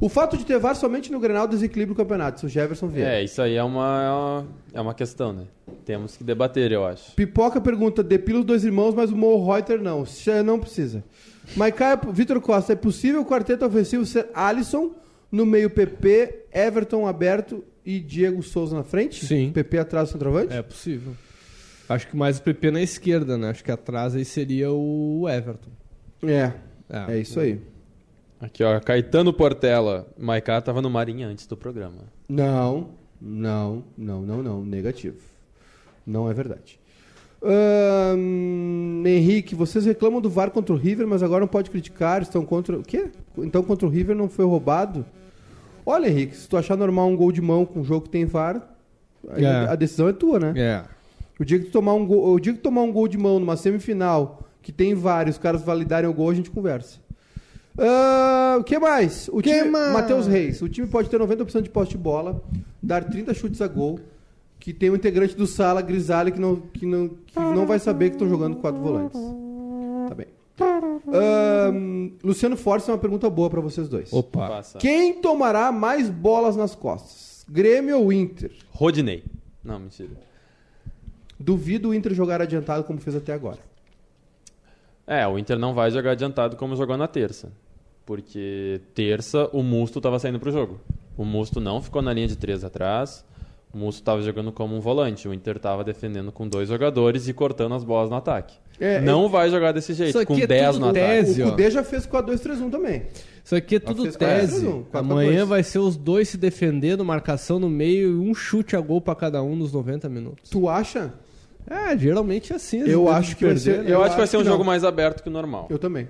O fato de ter VAR somente no Grenal desequilibra o campeonato, se o Jefferson vier. É, isso aí é uma, é uma questão, né? Temos que debater, eu acho. Pipoca pergunta: depila os dois irmãos, mas o Mo Reuter não. Não precisa. Maicaia, Vitor Costa, é possível o quarteto ofensivo ser Alisson no meio PP, Everton aberto e Diego Souza na frente? Sim. PP atrás do centroavante? É possível. Acho que mais o PP na esquerda, né? Acho que atrás aí seria o Everton. É. É. É isso aí. Aqui, ó, Caetano Portela. Maiká tava no Marinha antes do programa. Não, não, não, não, não. Negativo. Não é verdade. Ahn, Henrique, vocês reclamam do VAR contra o River, mas agora não pode criticar, estão contra. O quê? Então contra o River não foi roubado? Olha, Henrique, se tu achar normal um gol de mão com um jogo que tem VAR, É. a decisão é tua, né? É. O dia que tu tomar um gol, o dia que tu tomar um gol de mão numa semifinal que tem e os caras validarem o gol, a gente conversa. Ah, O que mais? O Que time, mais? Matheus Reis. O time pode ter 90% de posse de bola, dar 30 chutes a gol, que tem um integrante do Sala, Grisalho, que não, que não, que não vai saber que estão jogando quatro volantes. Tá bem. Ahn, Luciano Forte é uma pergunta boa pra vocês dois. Opa. Passa. Quem tomará mais bolas nas costas? Grêmio ou Inter? Rodinei. Não, mentira. Duvido o Inter jogar adiantado como fez até agora. É, o Inter não vai jogar adiantado como jogou na terça. Porque terça o Musto estava saindo pro jogo. O Musto não ficou na linha de três atrás. O Musto estava jogando como um volante. O Inter estava defendendo com dois jogadores e cortando as bolas no ataque. É, não vai jogar desse jeito, com é 10 tudo no ataque. tese. O ó. Kudê já fez 4-2-3-1 também. Isso aqui é tudo tese. 4-3-1, 4-4-2. Amanhã vai ser os dois se defendendo, marcação no meio e um chute a gol pra cada um nos 90 minutos. Tu acha? É, geralmente é assim. Eu eles acho que vai ser- né? Eu, Eu acho que vai ser um jogo não. mais aberto que o normal. Eu também.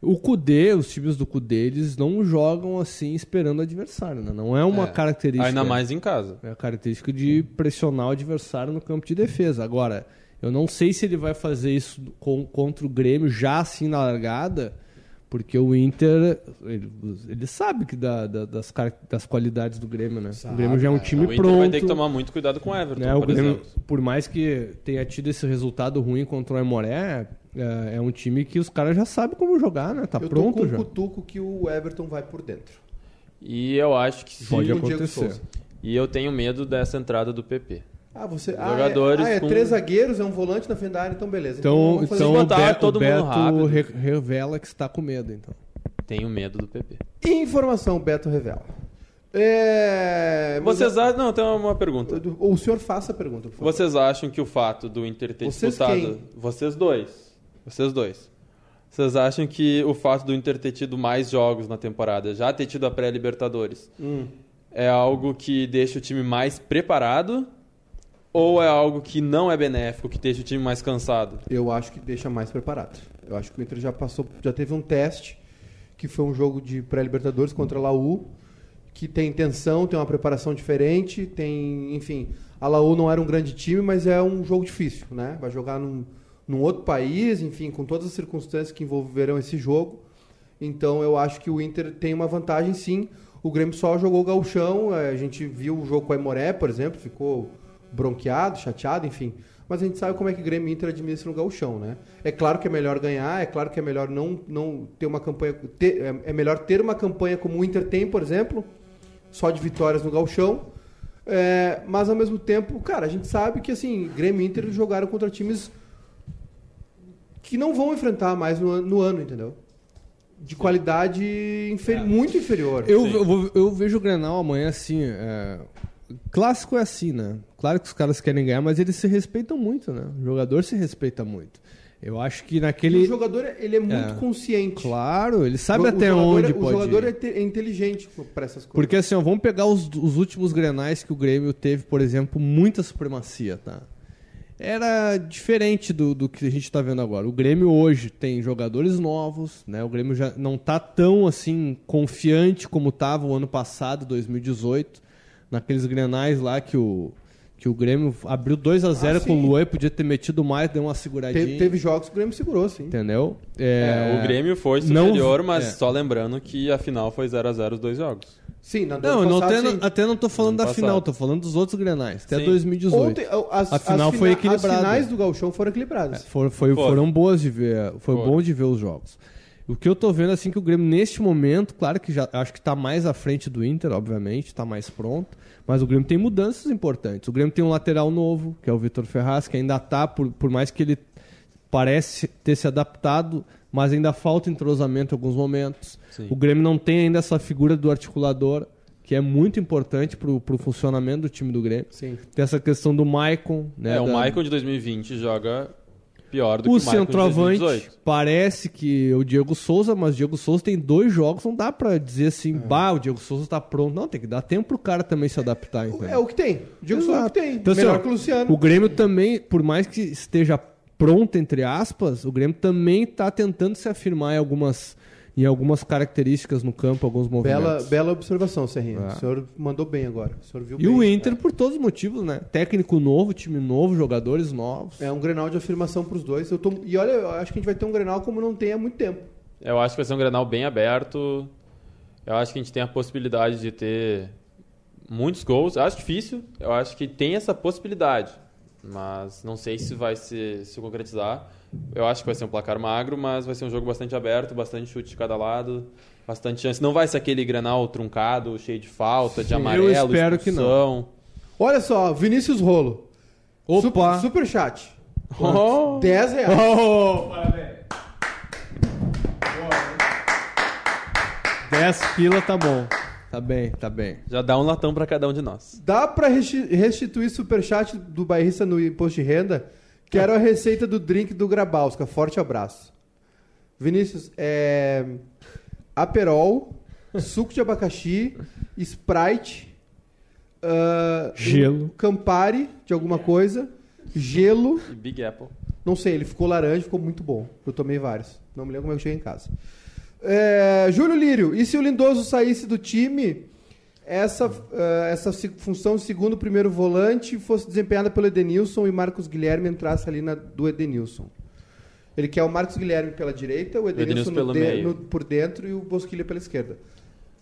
O Kudê, os times do Kudê, eles não jogam assim esperando o adversário, né? Não é uma É. característica. Ainda mais em casa. É a característica de pressionar o adversário no campo de defesa. Agora, eu não sei se ele vai fazer isso com- contra o Grêmio já assim na largada, porque o Inter, ele, ele sabe que da- da- das, das qualidades do Grêmio, né? Sabe, o Grêmio já é um é. time o Inter pronto. vai ter que tomar muito cuidado com o Everton, né? O por Grêmio, exemplo. por mais que tenha tido esse resultado ruim contra o Aimoré, é, é um time que os caras já sabem como jogar, né? Tá eu tô pronto com um já. cutuco que o Everton vai por dentro. E eu acho que sim. Pode com acontecer. Souza. E eu tenho medo dessa entrada do PP. Ah, você. Jogadores ah, é, ah, é com- três zagueiros, é um volante na frente da área, então beleza. Então, vamos fazer então isso. o Beto, todo o mundo Beto rápido. re- revela que está com medo, então. Tenho medo do PP. Informação, Beto revela. É... Vocês acham. Não, tem uma pergunta. O senhor faça a pergunta, por favor. Vocês acham que o fato do Inter ter Vocês disputado. quem? Vocês dois. Vocês dois. Vocês acham que o fato do Inter ter tido mais jogos na temporada, já ter tido a pré-Libertadores, Hum. é algo que deixa o time mais preparado? Ou é algo que não é benéfico, que deixa o time mais cansado? Eu acho que deixa mais preparado. Eu acho que o Inter já passou, já teve um teste, que foi um jogo de pré-Libertadores contra a Laú, que tem intenção, tem uma preparação diferente, tem, enfim, a Laú não era um grande time, mas é um jogo difícil, né? Vai jogar num, num outro país, enfim, com todas as circunstâncias que envolverão esse jogo. Então eu acho que o Inter tem uma vantagem sim. O Grêmio só jogou gauchão, eh, a gente viu o jogo com a Imoré, por exemplo, ficou bronqueado, chateado, enfim. Mas a gente sabe como é que o Grêmio e Inter administra no gauchão, né? É claro que é melhor ganhar, é claro que é melhor não, não ter uma campanha... ter- é, é melhor ter uma campanha como o Inter tem, por exemplo, só de vitórias no gauchão. É, mas ao mesmo tempo, cara, a gente sabe que assim, Grêmio e Inter jogaram contra times que não vão enfrentar mais no, no ano, entendeu? De qualidade inferi- muito inferior. Eu, eu, eu vejo o Grenal amanhã assim. é, Clássico é assim, né? Claro que os caras querem ganhar, mas eles se respeitam muito, né? O jogador se respeita muito. Eu acho que naquele. O jogador ele é muito É. consciente. Claro, ele sabe O- o até jogador onde é- pode O jogador ir. é, é inteligente para essas coisas. Porque assim, ó, vamos pegar os, os últimos grenais que o Grêmio teve, por exemplo, muita supremacia, tá? Era diferente do, do que a gente tá vendo agora. O Grêmio hoje tem jogadores novos, né? O Grêmio já não tá tão assim confiante como tava o ano passado, 2018, naqueles grenais lá que o que o Grêmio abriu 2 a 0 Ah, com o. Luan, e podia ter metido mais, deu uma seguradinha. Te- teve jogos que o Grêmio segurou, sim. Entendeu? É, o Grêmio foi não- superior, mas é. só lembrando que a final foi 0x0 os dois jogos. Sim, na Não, não passado, até, sim. até não tô falando da passado. final, tô falando dos outros grenais, até Sim. 2018. Ontem, as, A final as foi equilibrada. As finais do Gauchão foram equilibradas. For- foi- Foram. Foram boas de ver, foi Foram. bom de ver os jogos. O que eu tô vendo assim que o Grêmio neste momento, claro que já acho que tá mais à frente do Inter, obviamente, tá mais pronto, mas o Grêmio tem mudanças importantes. O Grêmio tem um lateral novo, que é o Vitor Ferraz, que ainda tá por, por mais que ele parece ter se adaptado, mas ainda falta entrosamento em alguns momentos. Sim. O Grêmio não tem ainda essa figura do articulador, que é muito importante pro, pro funcionamento do time do Grêmio. Sim. Tem essa questão do Maicon, né? é, o da- Michael de 2020 joga pior do o que o centroavante 2018. parece que o Diego Souza, mas o Diego Souza tem dois jogos, não dá pra dizer assim, É. bah, o Diego Souza tá pronto. Não, tem que dar tempo pro cara também se adaptar, entendeu? É o que tem. O Diego Souza é o que tem. Então, assim, Melhor que o Luciano. O Grêmio também, por mais que esteja pronto, entre aspas, o Grêmio também tá tentando se afirmar em algumas, em algumas características no campo, alguns Bela, movimentos. bela observação, Serrinha. É. O senhor mandou bem agora. O senhor viu E bem. o Inter, por todos os motivos, né? Técnico novo, time novo, jogadores novos. É um Grenal de afirmação pros dois. Eu tô... E olha, eu acho que a gente vai ter um Grenal como não tem há muito tempo. Eu acho que vai ser um Grenal bem aberto. Eu acho que a gente tem a possibilidade de ter muitos gols. Eu acho difícil. Eu acho que tem essa possibilidade. Mas não sei se vai se, se concretizar. Eu acho que vai ser um placar magro, mas vai ser um jogo bastante aberto, bastante chute de cada lado, bastante chance. Não vai ser aquele granal truncado, cheio de falta, de amarelo, Eu espero expulsão. que não. Olha só, Vinícius Rolo. Opa! Super, super chat. Oh. 10 reais. Oh. Parabéns. 10 pila tá bom. Tá bem, tá bem. Já dá um latão para cada um de nós. Dá para restituir superchat do bairrista no imposto de renda? Quero a receita do drink do Grabalska. Forte abraço. Vinícius, é... Aperol, suco de abacaxi, Sprite, ah, Gelo. Campari de alguma coisa, gelo. E Big Apple. Não sei, ele ficou laranja, ficou muito bom. Eu tomei vários. Não me lembro como é que eu cheguei em casa. É, Júlio Lírio, e se o Lindoso saísse do time, essa, eh, essa função segundo primeiro volante fosse desempenhada pelo Edenilson e Marcos Guilherme entrasse ali na do Edenilson? Ele quer o Marcos Guilherme pela direita, o Edenilson Edenilson de- meio. no- por dentro e o Bosquilha pela esquerda.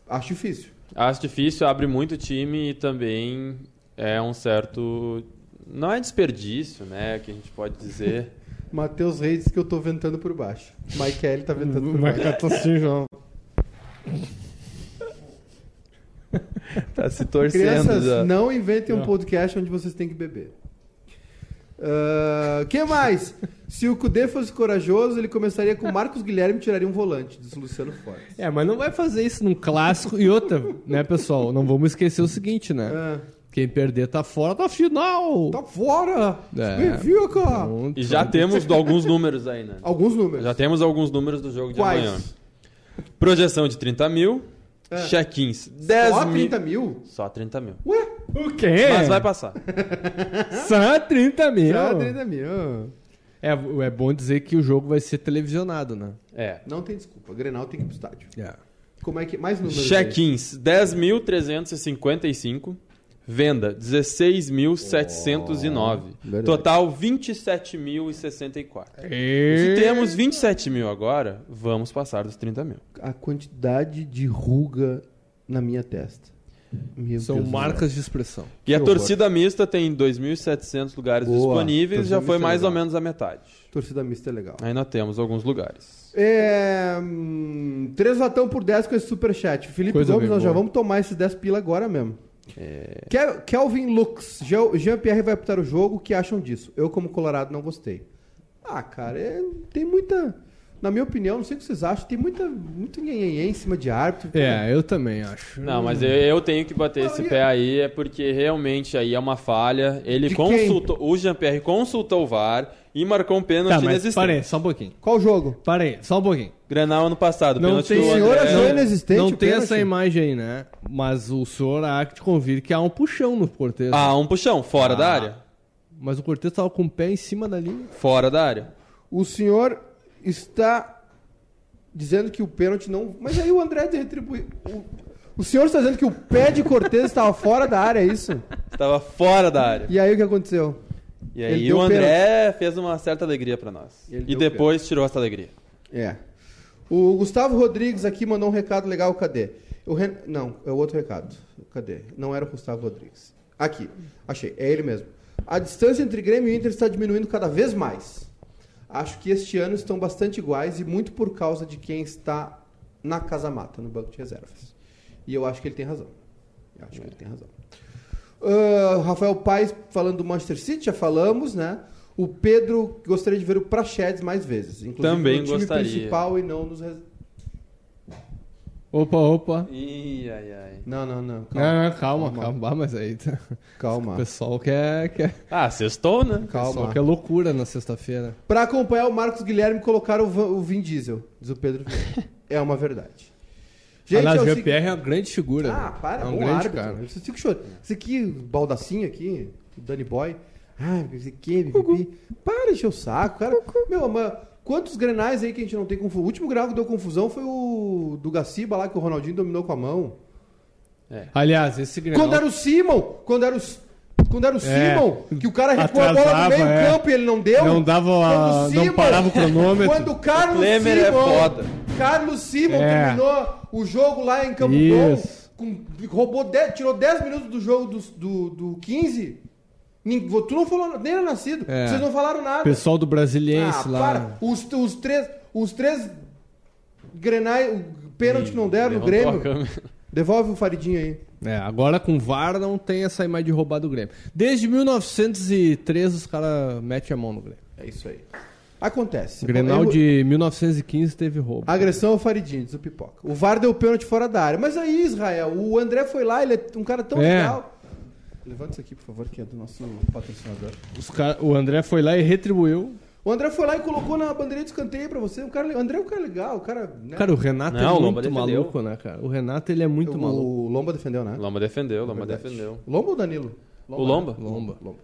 Acho difícil. Acho difícil, abre muito time e também é um certo. Não é desperdício, né? Que a gente pode dizer. Matheus Reis que eu tô ventando por baixo. Michael tá ventando por baixo. assim, João. tá se torcendo Crianças, já. não inventem um Não. podcast onde vocês têm que beber. O que mais? Se o Cudê fosse corajoso, ele começaria com Marcos Guilherme e tiraria um volante, diz Luciano Fortes. É, mas não vai fazer isso num clássico. E outra, né, pessoal? Não vamos esquecer o seguinte, né? Ah, Quem perder tá fora da final. tá fora! É. Benfica! Então, E já temos alguns números aí, né? Alguns números. Já temos alguns números do jogo de Quais? amanhã. Projeção de 30 mil. É. Check-ins 10 Só mil. 30 mil? Só 30 mil. Ué? O quê? Mas vai passar. Só 30 mil. Só 30 mil. É, é bom dizer que o jogo vai ser televisionado, né? É. Não tem desculpa. Grenal tem que ir pro estádio. É. Como é que... Mais números. Check-ins 10.355. Venda 16.709. verdade. Total 27.064. E... Se temos 27 mil agora, vamos passar dos 30 mil. A quantidade de ruga na minha testa. Meu São Deus marcas de expressão. E a horror. torcida mista tem 2.700 lugares Boa. disponíveis, Torcida já foi é mais ou legal. menos a metade. Torcida mista é legal. Ainda temos alguns lugares. É, hum, três latão por 10 com esse superchat. Felipe Coisa Gomes, nós já boa. vamos tomar esses 10 pila agora mesmo. É. Kel- Kelvin Lux, Jean- Jean-Pierre vai apitar o jogo, o que acham disso? Eu, como colorado, não gostei. Ah, cara, é- tem muita... Na minha opinião, não sei o que vocês acham, tem muita, muito nhenhenhê em cima de árbitro. É, eu também acho. Não, mas eu, eu tenho que bater esse Não, e- pé aí, é porque realmente aí é uma falha. Ele De consultou, o Jean-Pierre consultou o VAR e marcou um pênalti Tá, mas inexistente. parei, só um pouquinho. Qual jogo? Parei, só um pouquinho. Grenal ano passado, Não pênalti tem- do O senhor André. inexistente Não tem pênalti? essa imagem aí, né? Mas o senhor há que te convir que há um puxão no Cortez. Ah, um puxão, fora Ah. da área. Mas o Cortez tava com o pé em cima da linha. Fora da área. O senhor está dizendo que o pênalti não... Mas aí o André retribuiu... O, o senhor está dizendo que o pé de Cortez estava fora da área, é isso? Estava fora da área. E aí o que aconteceu? E aí o André fez uma certa alegria pra nós. Ele E depois tirou essa alegria. É. O Gustavo Rodrigues aqui mandou um recado legal, cadê? O Ren- Não, é o outro recado. Cadê? Não era o Gustavo Rodrigues. Aqui, achei, é ele mesmo. A distância entre Grêmio e Inter está diminuindo cada vez mais. Acho que este ano estão bastante iguais e muito por causa de quem está na casa mata, no banco de reservas. E eu acho que ele tem razão. Eu acho que ele tem razão. Ah, Rafael Paes falando do Manchester City, já falamos, né? O Pedro gostaria de ver o Prachedes mais vezes. Inclusive Também no time gostaria. principal e não nos... res- Opa, opa. Ih, ai, ai. Não, não, não. Não, Calma, não, calma, Calma. calma. Ah, mas aí tá- o calma. pessoal quer, quer, Ah, sextou, né? o pessoal Calma. quer loucura na sexta-feira. Pra acompanhar o Marcos Guilherme, colocaram o, o Vin Diesel, diz o Pedro. É uma verdade. Aliás, é o o Jean-Pierre é uma grande figura. Ah, né? para, é um bom grande árbitro. cara. Vocês ficam chorando. Esse aqui, baldacinho aqui, o Danny Boy. Ah, esse aqui, pipi. Para de encher o saco, cara. Meu, mas quantos grenais aí que a gente não tem confusão? O último grenal que deu confusão foi o do Gaciba lá, que o Ronaldinho dominou com a mão. Aliás, esse Grenal... Quando era o Simon, quando era o, quando era o É. Simon, que o cara recuou a bola do Atrasava, meio é. campo e ele não deu. Não dava a- o não Simon- parava o cronômetro. Quando o Carlos O é Simon, foda. Carlos Simon É. terminou o jogo lá em Campo Isso. com, roubou dez- tirou 10 minutos do jogo do, do, do 15. Nin- Tu não falou, nem era nascido. É. Vocês não falaram nada. Pessoal do Brasiliense ah, lá. para. Os, os três, os três grenais, o pênalti que não deram no Grêmio. Devolve o Faridinho aí. É, agora com VAR não tem essa imagem de roubar do Grêmio. Desde 1903 os caras metem a mão no Grêmio. É isso aí. Acontece. Grenal Erro- de 1915 teve roubo. Agressão ao Faridinho, diz o Pipoca. O VAR deu pênalti fora da área. Mas aí, Israel, o André foi lá, ele é um cara tão É. legal. Levanta isso aqui, por favor, que é do nosso patrocinador. Os cara- o André foi lá e retribuiu. O André foi lá e colocou na bandeirinha de escanteio pra você. Um cara, o André é um cara legal, o cara. Né? Cara, o Renato Não, o é Lomba muito defendeu. maluco, né, cara? O Renato, ele é muito o, maluco. o Lomba defendeu, né? Lomba defendeu, Lomba Verdade. defendeu. Lomba ou Danilo? O Lomba? Lomba. Lomba.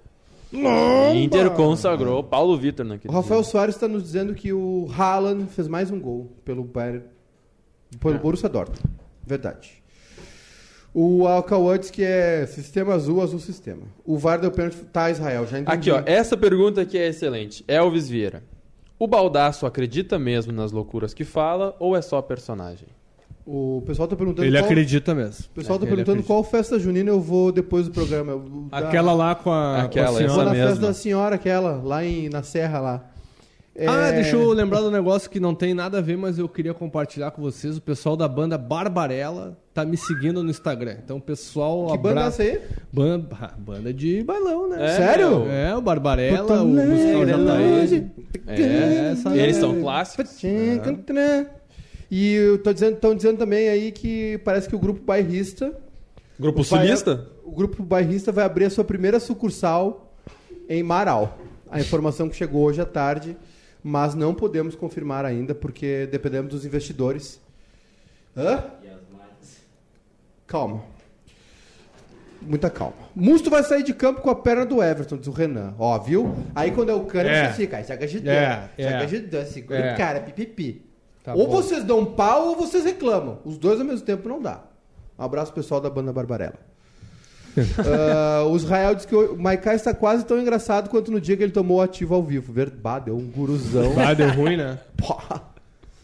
Inter consagrou Paulo Vitor naquele O Rafael dia. Soares está nos dizendo que o Haaland fez mais um gol pelo Bayern, pelo É. Borussia Dortmund. Verdade. O Alcauã diz que é sistema azul, azul sistema. O VAR deu pênalti. Tá, Israel, já entendi. Aqui, ó, essa pergunta aqui é excelente. Elvis Vieira. O Baldaço acredita mesmo nas loucuras que fala ou é só personagem? O pessoal tá perguntando Ele qual... acredita mesmo. O pessoal tá É, ele perguntando qual festa junina eu vou depois do programa. Eu- da- Aquela lá com a, Aquela, com a Vou essa senhora. na mesma. festa da senhora, aquela, lá em, na Serra lá. Ah, É, deixa eu lembrar do negócio que não tem nada a ver, mas eu queria compartilhar com vocês. O pessoal da banda Barbarella tá me seguindo no Instagram. Então, pessoal, Que banda é essa aí? Banda, ah, banda de bailão, né? É, Sério? É, o Barbarella, o musical já tá aí. É, essa Eles é. são clássicos. E eu tô dizendo, estão dizendo também aí que parece que o grupo bairrista, Grupo O sulista? o grupo bairrista vai abrir a sua primeira sucursal em Marau. A informação que chegou hoje à tarde, mas não podemos confirmar ainda porque dependemos dos investidores. Hã? Calma. Muita calma. Musto vai sair de campo com a perna do Everton, diz o Renan. Ó, viu? Aí quando é o cano, É. você fica, aí saca ajudando. É, é. Saca ajudando, segura É. cara, pipipi. Tá ou bom. vocês dão um pau ou vocês reclamam. Os dois ao mesmo tempo não dá. Um abraço pessoal da banda Barbarella. Ah, o Israel diz que o Maikai está quase tão engraçado quanto no dia que ele tomou o ativo ao vivo. Verdade, deu um guruzão. Ah, deu ruim, né? Pá.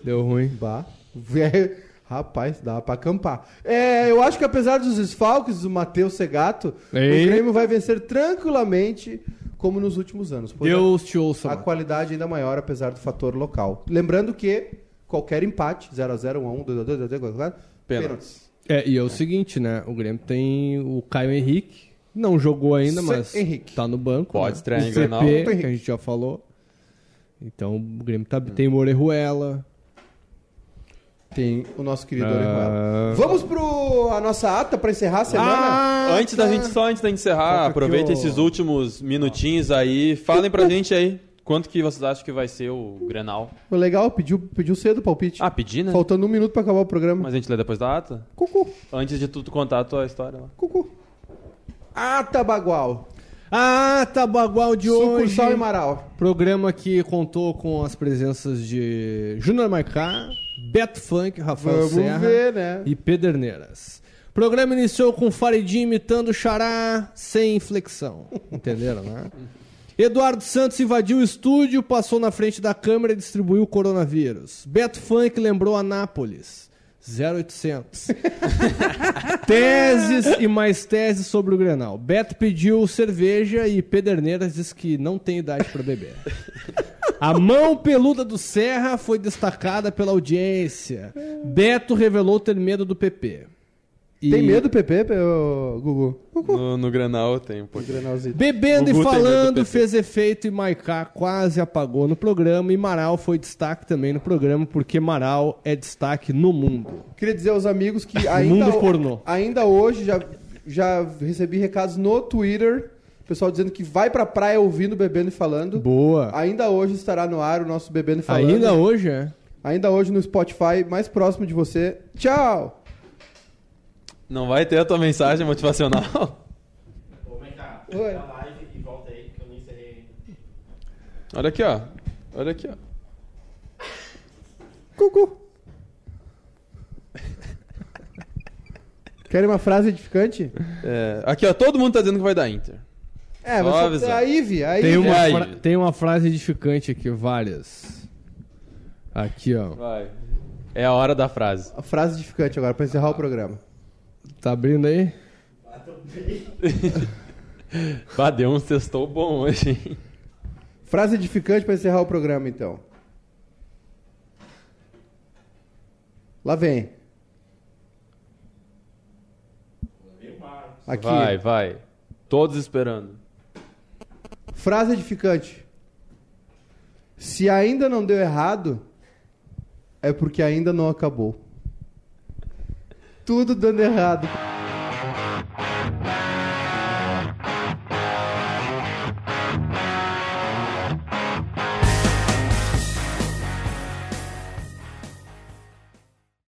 Deu ruim. Bah. Vé- Rapaz, dá pra acampar. É, eu acho que apesar dos desfalques do Matheus Segato, Ei. o Grêmio vai vencer tranquilamente, como nos últimos anos. Pois Deus te ouça. a mano. qualidade ainda maior, apesar do fator local. Lembrando que qualquer empate, 0x0, 1x1, 2x2, 2x4, pênaltis. É, e é o seguinte, né? O Grêmio tem o Caio Henrique. Não jogou ainda, mas Henrique. tá no banco. Pode né? estrear o em Grenal. Que a gente já falou. Então o Grêmio tá, tem o Orejuela. Tem o nosso querido Ah. Orejuela. Vamos pro a nossa ata pra encerrar a semana? Ah, Antes da gente, só antes da encerrar, aproveita esses últimos minutinhos aí. Falem pra gente aí. Quanto que vocês acham que vai ser o Grenal? Legal, pediu, pediu cedo o palpite. Ah, pedir, né? Faltando um minuto pra acabar o programa. Mas a gente lê depois da ata? Cucu, Antes de tu contar a tua história lá. cucu. Ata Bagual. Ah, Tabagual de hoje. Sucursal em Marau. Programa que contou com as presenças de Júnior Maicá, Beto Funk, Rafael Vamos Serra ver, né? e Pederneiras. O programa iniciou com Faridinho imitando o Xará sem inflexão. Entenderam, né? Eduardo Santos invadiu o estúdio, passou na frente da câmera e distribuiu o coronavírus. Beto Funk lembrou Anápolis. 0800. teses e mais teses sobre o Grenal. Beto pediu cerveja e Pederneiras disse que não tem idade para beber. A mão peluda do Serra foi destacada pela audiência. Beto revelou ter medo do PP. E- Tem medo, PP, Gugu? No, no Grenal tem um pouquinho. Grenalzito. Bebendo Gugu e falando, fez efeito e Maiká quase apagou no programa. E Maral foi destaque também no programa, porque Maral é destaque no mundo. Queria dizer aos amigos que ainda, mundo pornô. ainda hoje já, já recebi recados no Twitter. Pessoal dizendo que vai pra praia ouvindo Bebendo e Falando. Boa. Ainda hoje estará no ar o nosso Bebendo e Falando. Ainda hoje, é? Ainda hoje no Spotify, mais próximo de você. Tchau! Não vai ter a tua mensagem motivacional? Ô, vem cá, Oi. live e volta aí, que eu não encerrei ainda. Olha aqui, ó. Olha aqui, ó. Cucu! Querem uma frase edificante? É, aqui, ó. Todo mundo tá dizendo que vai dar Inter. É, Só mas avisar. a Ivy, a Tem uma, tem uma frase edificante aqui, várias. Aqui, ó. Vai. É a hora da frase. A frase edificante agora, pra encerrar o programa. Tá abrindo aí? Bah, deu um sextou bom hoje, hein? Frase edificante pra encerrar o programa, então. Lá vem. Aqui. Vai, vai. Todos esperando. Frase edificante. Se ainda não deu errado, é porque ainda não acabou. Tudo dando errado.